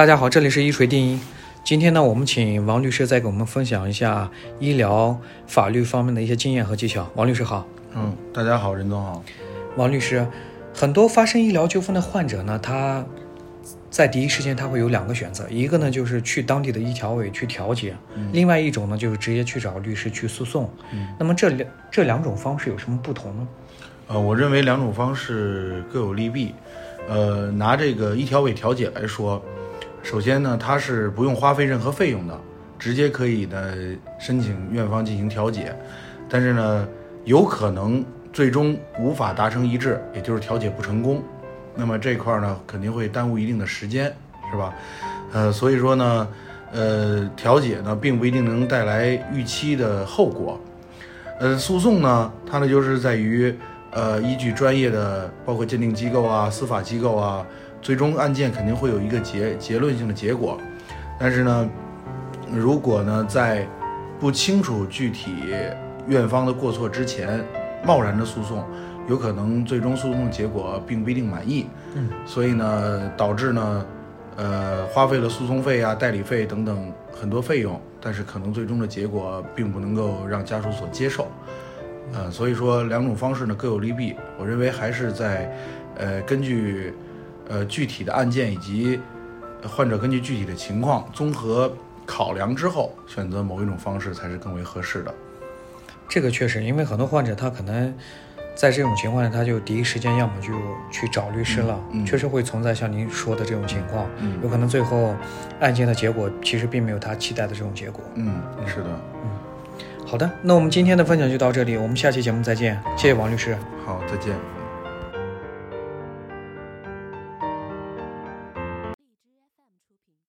大家好，这里是一锤定音。今天呢，我们请王律师再给我们分享一下医疗法律方面的一些经验和技巧。王律师好。嗯，大家好，任总好。王律师，很多发生医疗纠纷的患者呢，他在第一时间他会有两个选择，一个呢就是去当地的医调委去调解，另外一种呢就是直接去找律师去诉讼。嗯，那么这两这两种方式有什么不同呢？呃，我认为两种方式各有利弊。呃，拿这个医调委调解来说，首先呢，它是不用花费任何费用的，直接可以呢申请院方进行调解。但是呢，有可能最终无法达成一致，也就是调解不成功。那么这块儿呢，肯定会耽误一定的时间，是吧？呃，所以说呢，呃，调解呢并不一定能带来预期的后果。呃，诉讼呢，它呢就是在于。呃，依据专业的，包括鉴定机构啊、司法机构啊，最终案件肯定会有一个结结论性的结果。但是呢，如果呢在不清楚具体院方的过错之前，贸然的诉讼，有可能最终诉讼结果并不一定满意。嗯，所以呢，导致呢，呃，花费了诉讼费啊、代理费等等很多费用，但是可能最终的结果并不能够让家属所接受。呃，所以说两种方式呢各有利弊，我认为还是在，呃，根据，呃具体的案件以及患者根据具体的情况综合考量之后，选择某一种方式才是更为合适的。这个确实，因为很多患者他可能在这种情况下，他就第一时间要么就去找律师了，确实会存在像您说的这种情况，有可能最后案件的结果其实并没有他期待的这种结果。嗯，是的，嗯。好的，那我们今天的分享就到这里，我们下期节目再见，谢谢王律师。好，再见。